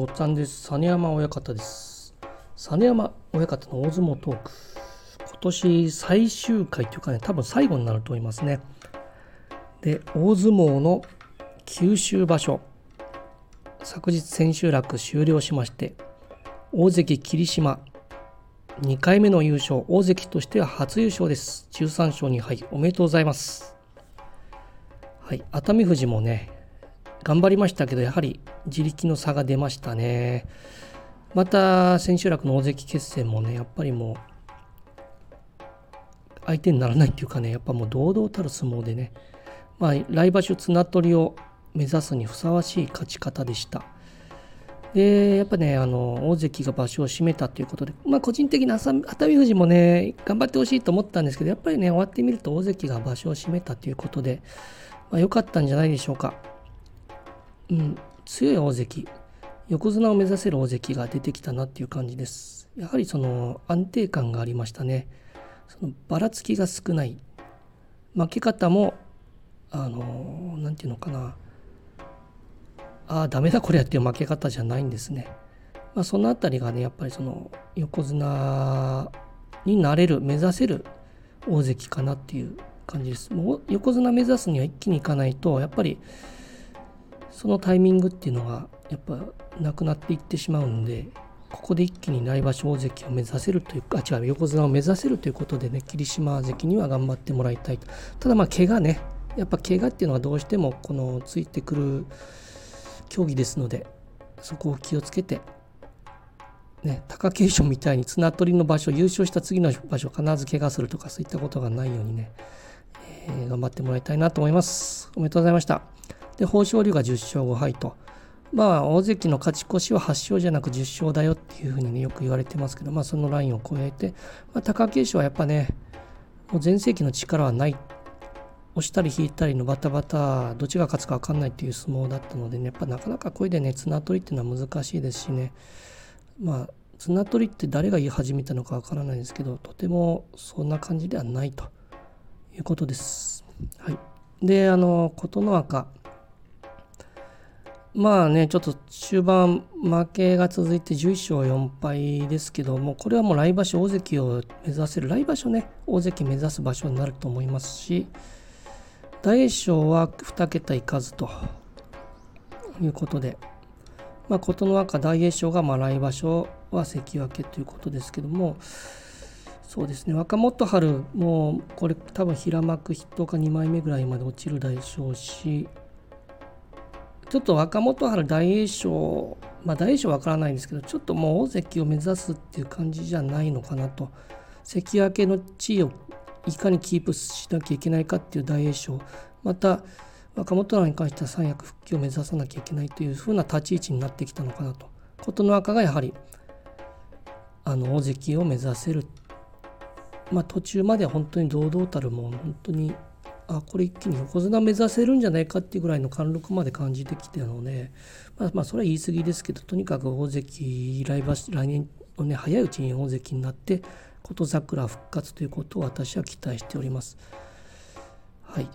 ごっつぁんです。実山親方です。実山親方の大相撲トーク。今年最終回というかね、多分最後になると思いますね。で、大相撲の九州場所。昨日千秋楽終了しまして、大関霧島2回目の優勝、大関としては初優勝です。13勝2敗、おめでとうございます。はい、熱海富士もね、頑張りましたけど、やはり自力の差が出ましたね。また、千秋楽の大関決戦もね、やっぱりもう、相手にならないっていうかね、やっぱもう堂々たる相撲でね、まあ、来場所綱取りを目指すにふさわしい勝ち方でした。で、やっぱね、あの、大関が場所を占めたということで、まあ、個人的な熱海富士もね、頑張ってほしいと思ったんですけど、やっぱりね、終わってみると大関が場所を占めたということで、まあ、良かったんじゃないでしょうか。うん、強い大関横綱を目指せる大関が出てきたなっていう感じです。やはりその安定感がありましたね。そのばらつきが少ない。負け方もあの何て言うのかな。ああダメだこれやっていう負け方じゃないんですね、まあ、その辺りがねやっぱりその横綱になれる目指せる大関かなっていう感じです。もう横綱目指すには一気にいかないとやっぱりそのタイミングっていうのがやっぱなくなっていってしまうんでここで一気に来場所大関を目指せるというか違う横綱を目指せるということでね霧島関には頑張ってもらいたいとただまあ怪我ねやっぱ怪我っていうのはどうしてもこのついてくる競技ですのでそこを気をつけてね、貴景勝みたいに綱取りの場所優勝した次の場所必ず怪我するとかそういったことがないようにね、えー、頑張ってもらいたいなと思います。おめでとうございました。で豊昇龍が10勝5敗と。まあ大関の勝ち越しは8勝じゃなく10勝だよっていうふうにねよく言われてますけどまあそのラインを超えて、まあ、貴景勝はやっぱねもう全盛期の力はない。押したり引いたりのバタバタどっちが勝つか分かんないっていう相撲だったのでねやっぱなかなかこれでね綱取りっていうのは難しいですしね。まあ綱取りって誰が言い始めたのか分からないですけどとてもそんな感じではないということです。はい、であの琴ノ若。まあね、ちょっと終盤負けが続いて11勝4敗ですけども、これはもう来場所大関を目指せる、来場所ね、大関目指す場所になると思いますし、大栄翔は2桁いかずということで、まあ、琴ノ若、大栄翔がまあ来場所は関脇ということですけども、そうですね、若元春もこれ多分平幕筆頭か2枚目ぐらいまで落ちるでしょうし、ちょっと若元春大栄翔まあ大栄翔わからないんですけどちょっともう大関を目指すっていう感じじゃないのかなと。関脇の地位をいかにキープしなきゃいけないかっていう大栄翔また若元春に関しては三役復帰を目指さなきゃいけないというふうな立ち位置になってきたのかなと。琴ノ若がやはりあの大関を目指せる。まあ途中まで本当に堂々たるもう本当にあこれ一気に横綱目指せるんじゃないかっていうぐらいの貫禄まで感じてきてるので、まあ、まあそれは言い過ぎですけどとにかく大関来来年のね早いうちに大関になって琴桜復活ということを私は期待しております。はい。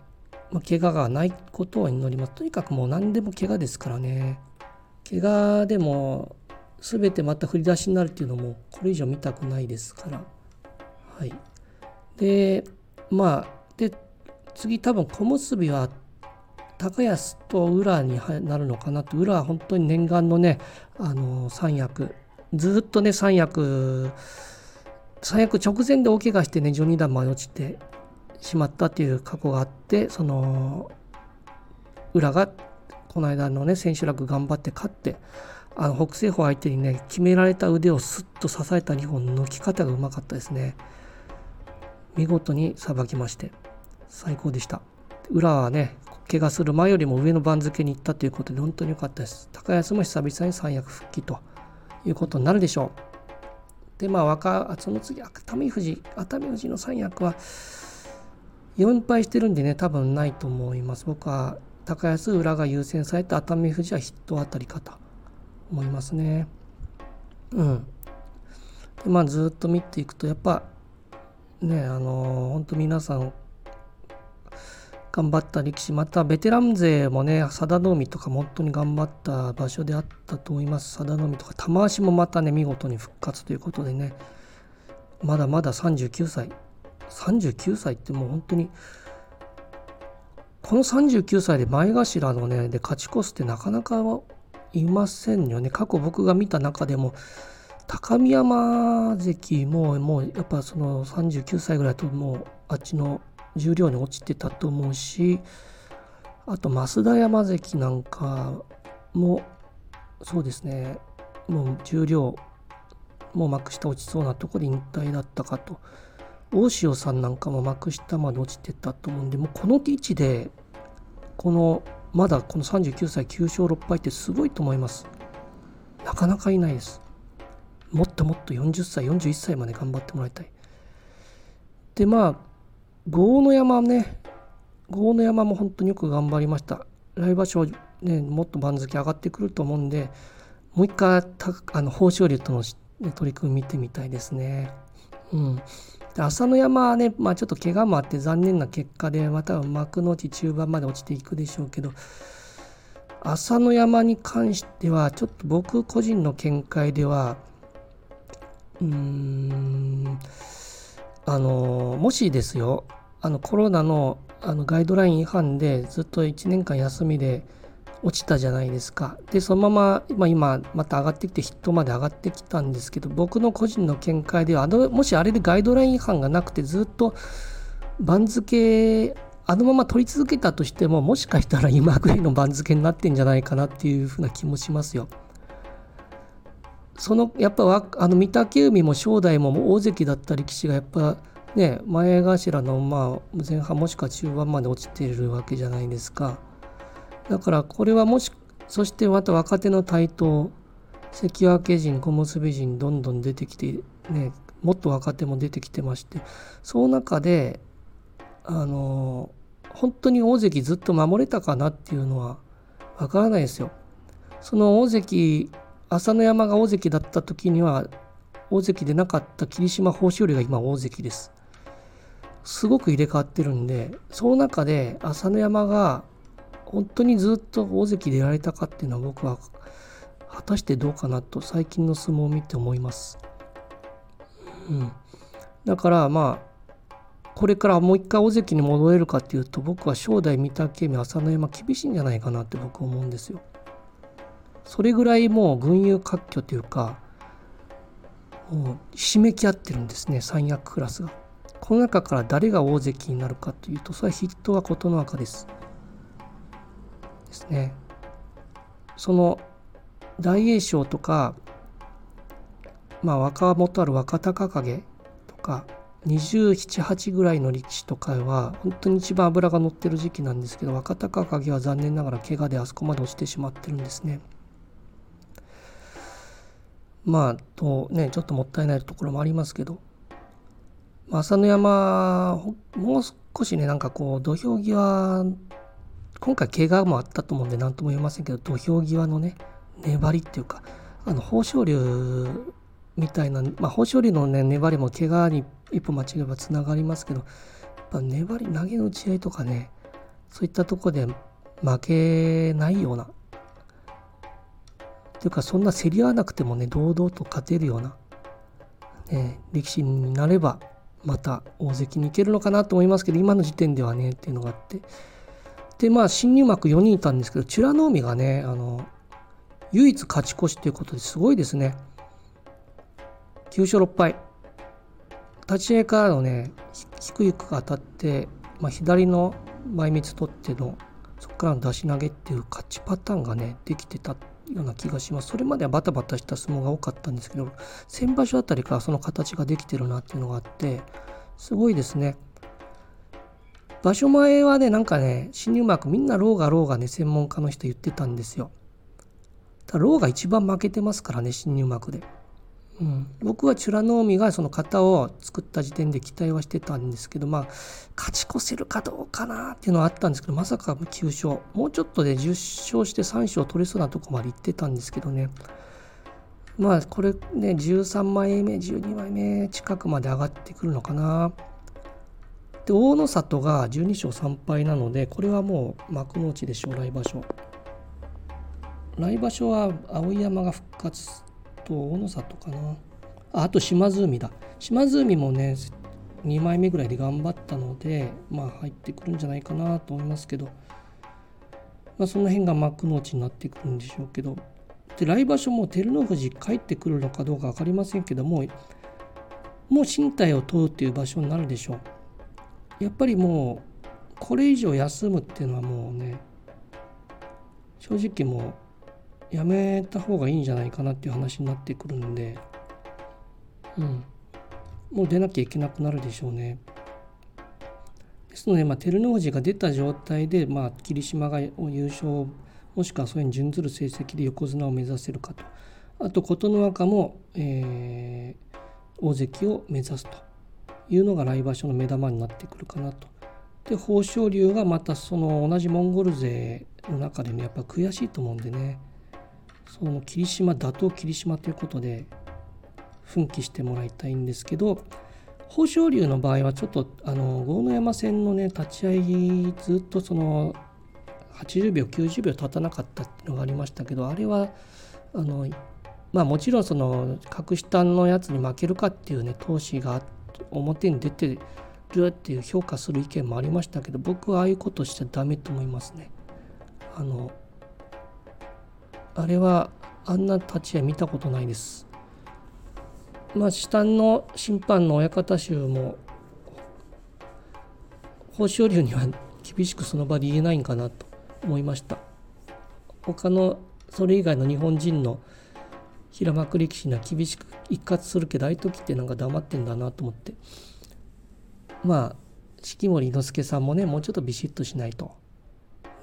まあ、怪我がないことを祈ります。とにかくもう何でも怪我ですからね。怪我でも全てまた振り出しになるっていうのもこれ以上見たくないですから。はい。で、まあ、で、次多分小結は高安と宇良になるのかなと宇良は本当に念願のねあの三役。ずっとね三役三役直前で大怪我してね序二段まで落ちてしまったっていう過去があってその宇良がこの間のね千秋楽頑張って勝ってあの北青鵬相手にね決められた腕をスッと支えた2本の抜き方がうまかったですね。見事にさばきまして。最高でした。裏はね、怪我する前よりも上の番付に行ったということで本当に良かったです。高安も久々に三役復帰ということになるでしょう。で、まあ、若、その次、熱海富士、熱海富士の三役は4敗してるんでね、多分ないと思います。僕は高安、裏が優先されて熱海富士は筆頭あたりかと思いますね。うん。で、まあ、ずっと見ていくと、やっぱ、ね、あのー、本当皆さん頑張った力士またベテラン勢もね佐田の海とか本当に頑張った場所であったと思います。佐田の海とか玉鷲もまたね見事に復活ということでねまだまだ39歳。39歳ってもう本当にこの39歳で前頭のねで勝ち越すってなかなかいませんよね。過去僕が見た中でも高見山関ももうやっぱその39歳ぐらいともうあっちの重量に落ちてたと思うしあと増田山関なんかもそうですね。もう重量もう幕下落ちそうなとこで引退だったかと。大塩さんなんかも幕下まで落ちてたと思うんでもうこの位置でこのまだこの39歳9勝6敗ってすごいと思います。なかなかいないです。もっともっと40歳41歳まで頑張ってもらいたい。でまあ豪ノ山ね。豪ノ山も本当によく頑張りました。来場所ねもっと番付上がってくると思うんでもう一回あの豊昇龍との取り組み見てみたいですね。うん。で朝乃山はね、まあ、ちょっと怪我もあって残念な結果でまた幕の内中盤まで落ちていくでしょうけど朝乃山に関してはちょっと僕個人の見解ではうーんあのもしですよあのコロナのあのガイドライン違反でずっと1年間休みで落ちたじゃないですか。で、そのまま、まあ、今、また上がってきて、ヒットまで上がってきたんですけど、僕の個人の見解では、あのもしあれでガイドライン違反がなくて、ずっと番付、あのまま取り続けたとしても、もしかしたら今ぐらいの番付になってんじゃないかなっていうふうな気もしますよ。そのやっぱあの御嶽海も正代も大関だった力士がやっぱね前頭のまあ前半もしくは中盤まで落ちているわけじゃないですか。だからこれはもしそしてまた若手の台頭関脇陣小結陣どんどん出てきてねもっと若手も出てきてましてその中であの本当に大関ずっと守れたかなっていうのはわからないですよ。その大関朝乃山が大関だった時には大関でなかった霧島豊昇龍が今大関です。すごく入れ替わってるんでその中で朝乃山が本当にずっと大関でやられたかっていうのは僕は果たしてどうかなと最近の相撲を見て思います。うん、だからまあこれからもう一回大関に戻れるかっていうと僕は正代御嶽海朝乃山厳しいんじゃないかなって僕は思うんですよ。それぐらいもう群雄割拠というかもうひしめき合ってるんですね三役クラスが。この中から誰が大関になるかというとそれは筆頭は琴ノ若です。ですねその大栄翔とかまあ若元ある若隆景とか278ぐらいの力士とかは本当に一番脂が乗ってる時期なんですけど若隆景は残念ながら怪我であそこまで落ちてしまってるんですね。まあとねちょっともったいないところもありますけど。朝乃山もう少しねなんかこう土俵際今回怪我もあったと思うんで何とも言えませんけど土俵際のね粘りっていうかあの豊昇龍みたいな、まあ、豊昇龍の、ね、粘りも怪我に一歩間違えばつながりますけどやっぱ粘り投げの打ち合いとかねそういったとこで負けないようなっていうかそんな競り合わなくてもね堂々と勝てるような、ね、力士になればまた大関に行けるのかなと思いますけど今の時点ではねっていうのがあって。でまあ新入幕4人いたんですけど美ノ海がねあの唯一勝ち越しということですごいですね9勝6敗立ち合いからのね低いくが当たって、まあ、左の前密取ってのそこからの出し投げっていう勝ちパターンがねできてたってような気がしますそれまではバタバタした相撲が多かったんですけど先場所あたりからその形ができてるなっていうのがあってすごいですね場所前はね、なんかね、新入幕みんなローがローがね、専門家の人言ってたんですよ。ただ狼雅が一番負けてますからね、新入幕で。うん、僕はチュラノーミがその型を作った時点で期待はしてたんですけど、まあ、勝ち越せるかどうかなっていうのはあったんですけど、まさか9勝。もうちょっとで10勝して3勝取れそうなとこまで行ってたんですけどね。まあ、これね、13枚目、12枚目近くまで上がってくるのかな。で大野里が12勝3敗なのでこれはもう幕内でしょう来場所来場所は碧山が復活と大野里かな。ああと島津海だ。島津海もね2枚目ぐらいで頑張ったのでまあ入ってくるんじゃないかなと思いますけど、まあ、その辺が幕の内になってくるんでしょうけど。で来場所も照ノ富士帰ってくるのかどうか分かりませんけどももう身体を問うっていう場所になるでしょう。やっぱりもうこれ以上休むっていうのはもうね正直もうやめた方がいいんじゃないかなっていう話になってくるんでうんもう出なきゃいけなくなるでしょうね。ですので、まあ、照ノ富士が出た状態で、まあ、霧島が優勝もしくはそれに準ずる成績で横綱を目指せるかとあと琴ノ若も、えー、大関を目指すというのが来場所の目玉になってくるかなと。で豊昇龍がまたその同じモンゴル勢の中でねやっぱ悔しいと思うんでねその霧島打倒霧島ということで奮起してもらいたいんですけど豊昇龍の場合はちょっとあの豪ノ山戦のね立ち合いずっとその80秒90秒経たなかったっていうのがありましたけどあれはあのまあもちろんその格下のやつに負けるかっていうね闘志が表に出てるっていう評価する意見もありましたけど僕はああいうことしちゃダメと思いますね。あのあれはあんな立ち合い見たことないです。まあ、下の審判の親方衆も豊昇龍には厳しくその場で言えないんかなと思いました。他のそれ以外の日本人の平幕力士には厳しく一括するけどああいう時ってなんか黙ってんだなと思って。まあ式守伊之助さんもねもうちょっとビシッとしないと。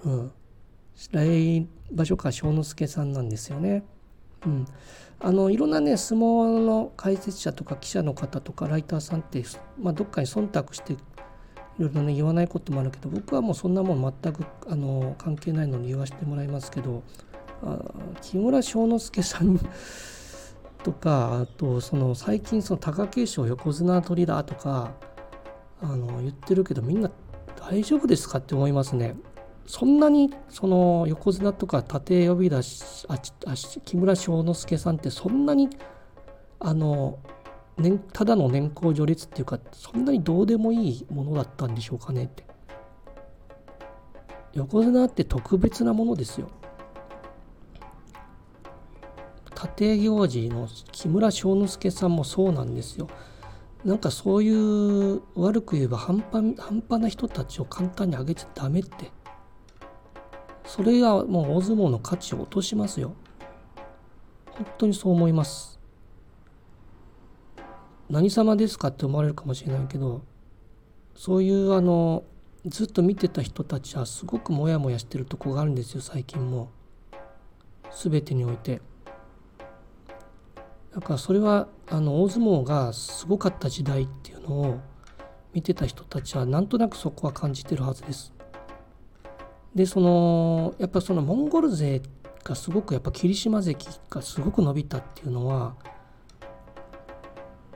うん。来場所から正之助さんなんですよねうん、あのいろんなね相撲の解説者とか記者の方とかライターさんって、まあ、どっかに忖度していろいろね言わないこともあるけど僕はもうそんなもん全くあの関係ないのに言わせてもらいますけどあ木村庄之助さんとかあとその最近その貴景勝横綱取りだとかあの言ってるけどみんな大丈夫ですかって思いますね。そんなにその横綱とか縦呼び出しああ木村庄之助さんってそんなにあの、ね、ただの年功序列っていうかそんなにどうでもいいものだったんでしょうかねって。横綱って特別なものですよ。縦行事の木村庄之助さんもそうなんですよ。なんかそういう悪く言えば半端半端な人たちを簡単に上げちゃダメって。それがもう大相撲の価値を落としますよ。本当にそう思います。何様ですかって思われるかもしれないけどそういうあのずっと見てた人たちはすごくモヤモヤしてるとこがあるんですよ最近も。全てにおいて。だからそれはあの大相撲がすごかった時代っていうのを見てた人たちはなんとなくそこは感じてるはずです。でそのやっぱそのモンゴル勢がすごくやっぱ霧島関がすごく伸びたっていうのは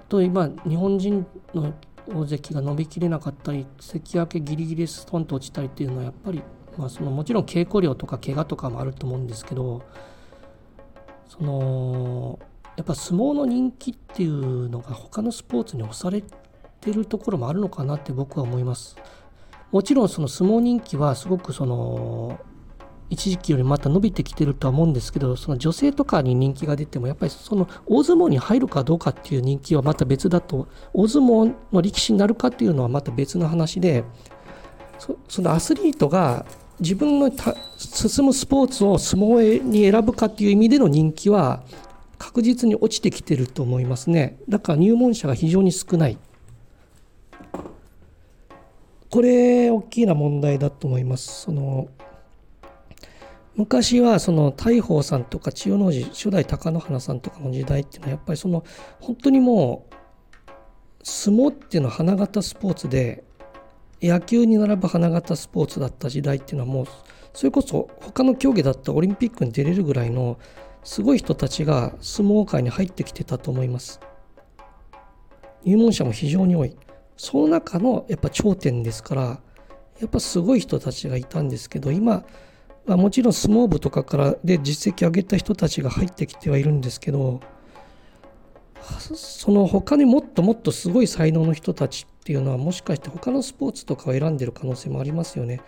と今日本人の大関が伸びきれなかったり関脇ギリギリストンと落ちたりっていうのはやっぱり、まあ、そのもちろん稽古量とか怪我とかもあると思うんですけどそのやっぱ相撲の人気っていうのが他のスポーツに押されてるところもあるのかなって僕は思います。もちろんその相撲人気はすごくその一時期よりまた伸びてきてるとは思うんですけどその女性とかに人気が出てもやっぱりその大相撲に入るかどうかっていう人気はまた別だと大相撲の力士になるかっていうのはまた別の話でそのアスリートが自分の進むスポーツを相撲に選ぶかっていう意味での人気は確実に落ちてきてると思いますね。だから入門者が非常に少ない。これ大きな問題だと思います。その昔はその大鵬さんとか千代の字初代貴乃花さんとかの時代っていうのはやっぱりその本当にもう相撲っていうのは花形スポーツで野球に並ぶ花形スポーツだった時代っていうのはもうそれこそ他の競技だったオリンピックに出れるぐらいのすごい人たちが相撲界に入ってきてたと思います入門者も非常に多いその中のやっぱ頂点ですからやっぱすごい人たちがいたんですけど今、まあ、もちろん相撲部とかからで実績上げた人たちが入ってきてはいるんですけどその他にもっともっとすごい才能の人たちっていうのはもしかして他のスポーツとかを選んでる可能性もありますよね。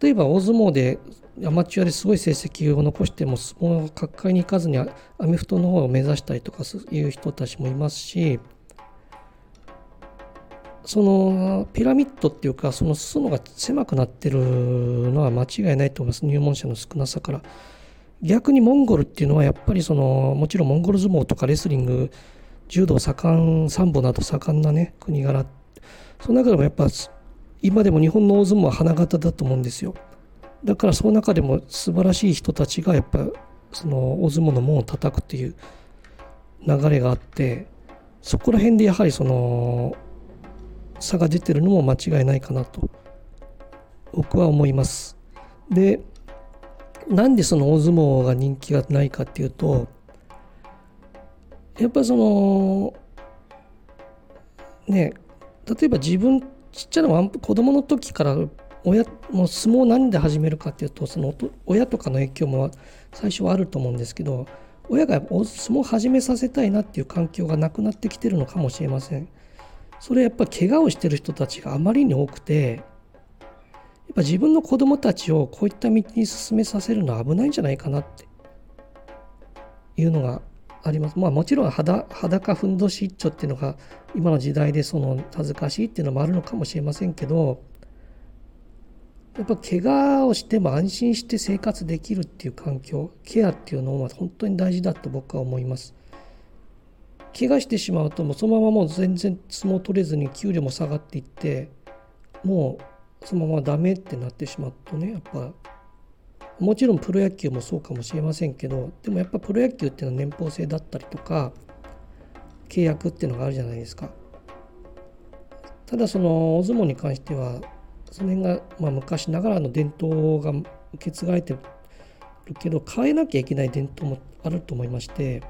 例えば大相撲でアマチュアですごい成績を残しても相撲角界に行かずにアメフトの方を目指したりとかいう人たちもいますしそのピラミッドっていうかその裾野が狭くなってるのは間違いないと思います。入門者の少なさから。逆にモンゴルっていうのはやっぱりそのもちろんモンゴル相撲とかレスリング柔道盛んサンボなど盛んなね国柄。その中でもやっぱ今でも日本の大相撲は花形だと思うんですよ。だからその中でも素晴らしい人たちがやっぱその大相撲の門を叩くっていう流れがあってそこら辺でやはりその差が出てるのも間違いないかなと僕は思います。でなんでその大相撲が人気がないかっていうとやっぱそのね例えば自分ちっちゃな子供の時から親もう相撲何で始めるかっていうとその親とかの影響も最初はあると思うんですけど親が相撲始めさせたいなっていう環境がなくなってきてるのかもしれません。それやっぱ怪我をしてる人たちがあまりに多くてやっぱ自分の子供たちをこういった道に進めさせるのは危ないんじゃないかなっていうのがあります。まあもちろん裸裸ふんどし一丁っていうのが今の時代でその恥ずかしいっていうのもあるのかもしれませんけどやっぱ怪我をしても安心して生活できるっていう環境ケアっていうのは本当に大事だと僕は思います怪我してしまうともうそのままもう全然相撲取れずに給料も下がっていってもうそのままダメってなってしまうとねやっぱもちろんプロ野球もそうかもしれませんけどでもやっぱプロ野球っていうのは年俸制だったりとか契約っていうのがあるじゃないですか。ただその大相撲に関してはその辺が、まあ、昔ながらの伝統が受け継がれてるけど変えなきゃいけない伝統もあると思いまして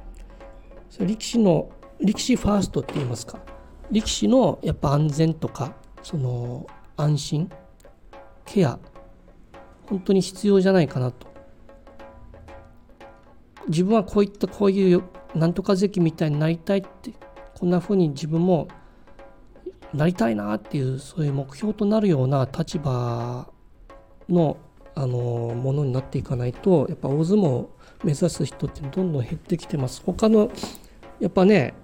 それ力士の力士ファーストって言いますか？力士のやっぱ安全とかその安心ケア本当に必要じゃないかなと。自分はこういったこういうなんとか関みたいになりたいってこんな風に自分もなりたいなっていうそういう目標となるような立場のあのものになっていかないとやっぱ大相撲を目指す人ってどんどん減ってきてます。他のやっぱね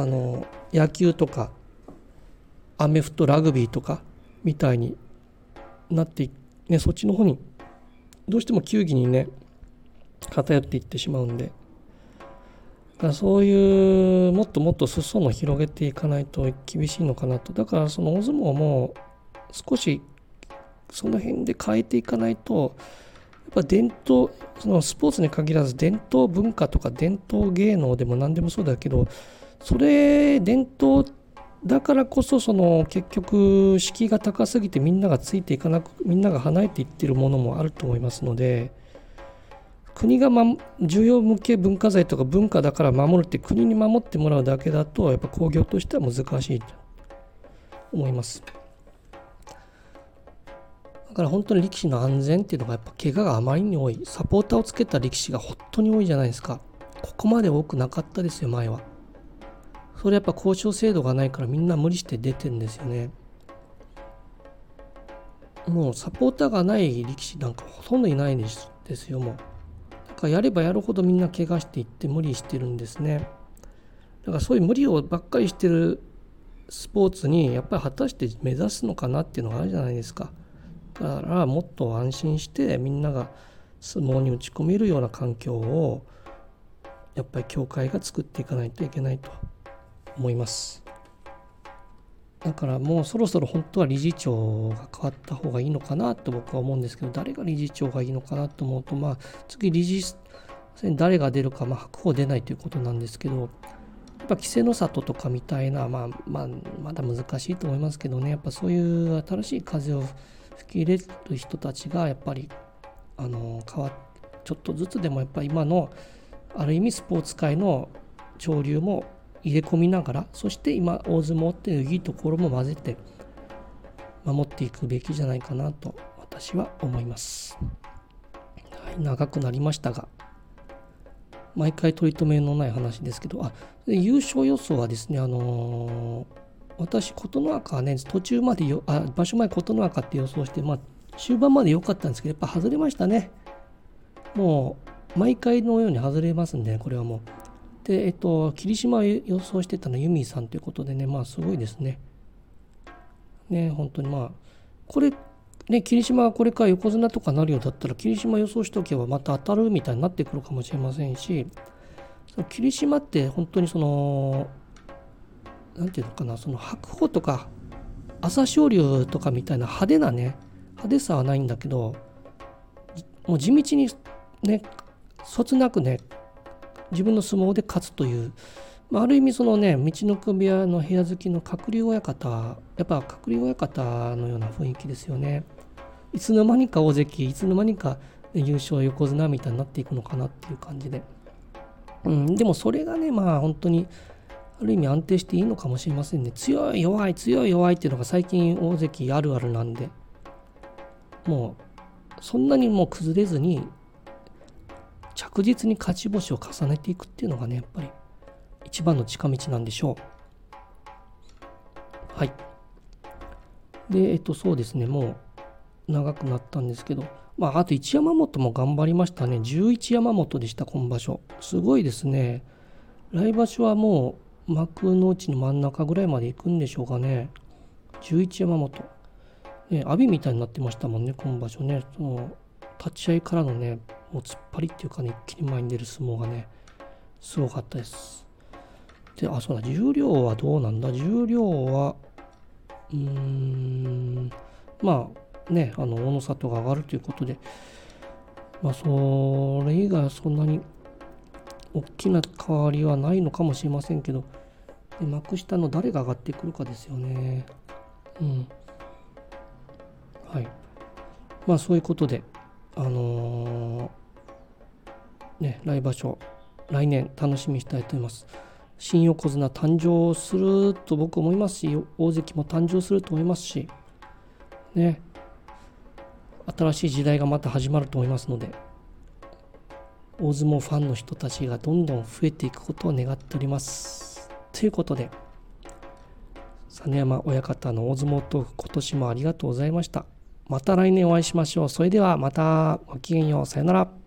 あの野球とかアメフトラグビーとかみたいになってねそっちの方にどうしても球技にね偏っていってしまうんで。だからそういうもっともっと裾野を広げていかないと厳しいのかなと。だからその大相撲も少しその辺で変えていかないとやっぱ伝統そのスポーツに限らず伝統文化とか伝統芸能でも何でもそうだけどそれ伝統だからこそその結局敷居が高すぎてみんながついていかなくみんなが離れていってるものもあると思いますので国が、ま、重要無形文化財とか文化だから守るって国に守ってもらうだけだとやっぱ工業としては難しいと思います。だから本当に力士の安全っていうのがやっぱ怪我があまりに多い。サポーターをつけた力士が本当に多いじゃないですか。ここまで多くなかったですよ前は。それやっぱ交渉制度がないからみんな無理して出てんですよね。もうサポーターがない力士なんかほとんどいないですですよもう。だからやればやるほどみんな怪我していって無理してるんですね。だからそういう無理をばっかりしてるスポーツにやっぱり果たして目指すのかなっていうのがあるじゃないですか。だからもっと安心してみんなが相撲に打ち込めるような環境をやっぱり協会が作っていかないといけないと。思います。だからもうそろそろ本当は理事長が変わった方がいいのかなと僕は思うんですけど誰が理事長がいいのかなと思うとまあ次理事誰が出るかまあ白鵬出ないということなんですけどやっぱ稀勢の里とかみたいな、まあ、まあ、まだ難しいと思いますけどね。やっぱそういう新しい風を吹き入れる人たちがやっぱりあの変わちょっとずつでもやっぱ今のある意味スポーツ界の潮流も入れ込みながらそして今大相撲っていういいところも混ぜて守っていくべきじゃないかなと私は思います、はい、長くなりましたが毎回取り留めのない話ですけどあ優勝予想はですねあのー、私琴ノ若はね途中までよあ場所前琴ノ若って予想してまあ終盤まで良かったんですけどやっぱ外れましたね。もう毎回のように外れますんでこれはもう。でえっと霧島を予想してたのはユミさんということでねまあすごいですね。ね本当にまあこれね霧島がこれから横綱とかなるようだったら霧島予想しておけばまた当たるみたいになってくるかもしれませんしその霧島って本当にその何て言うのかなその白鵬とか朝青龍とかみたいな派手なね派手さはないんだけどもう地道にねそつなくね自分の相撲で勝つというまあ、ある意味そのね道のく部屋の部屋好きの鶴竜親方やっぱ鶴竜親方のような雰囲気ですよね。いつの間にか大関いつの間にか優勝横綱みたいになっていくのかなっていう感じで、うん、でもそれがねまあ本当にある意味安定していいのかもしれませんね。強い弱い強い弱いっていうのが最近大関あるあるなんで。もうそんなにもう崩れずに着実に勝ち星を重ねていくっていうのがねやっぱり一番の近道なんでしょう。はい。で、えっと、そうですね、もう長くなったんですけど、まあ、あと一山本も頑張りましたね。11山本でした、今場所。すごいですね。来場所はもう幕の内の真ん中ぐらいまで行くんでしょうかね。11山本。ね、阿炎みたいになってましたもんね、今場所ね。その立ち合いからのね、もう突っ張りっていうかね、一気に前に出る相撲がね、すごかったです。で、あ、そうだ、重量はどうなんだ？重量は、うーん、まあね、あの、大野里が上がるということで、まあ、それ以外はそんなに大きな変わりはないのかもしれませんけど、で幕下の誰が上がってくるかですよね。うん。はい。まあ、そういうことで、あのー、ね、来場所、来年楽しみにしたいと思います。新横綱誕生すると僕思いますし大関も誕生すると思いますしね新しい時代がまた始まると思いますので大相撲ファンの人たちがどんどん増えていくことを願っております。ということで実山親方の大相撲トーク今年もありがとうございました。また来年お会いしましょう。それではまたごきげんよう。さよなら。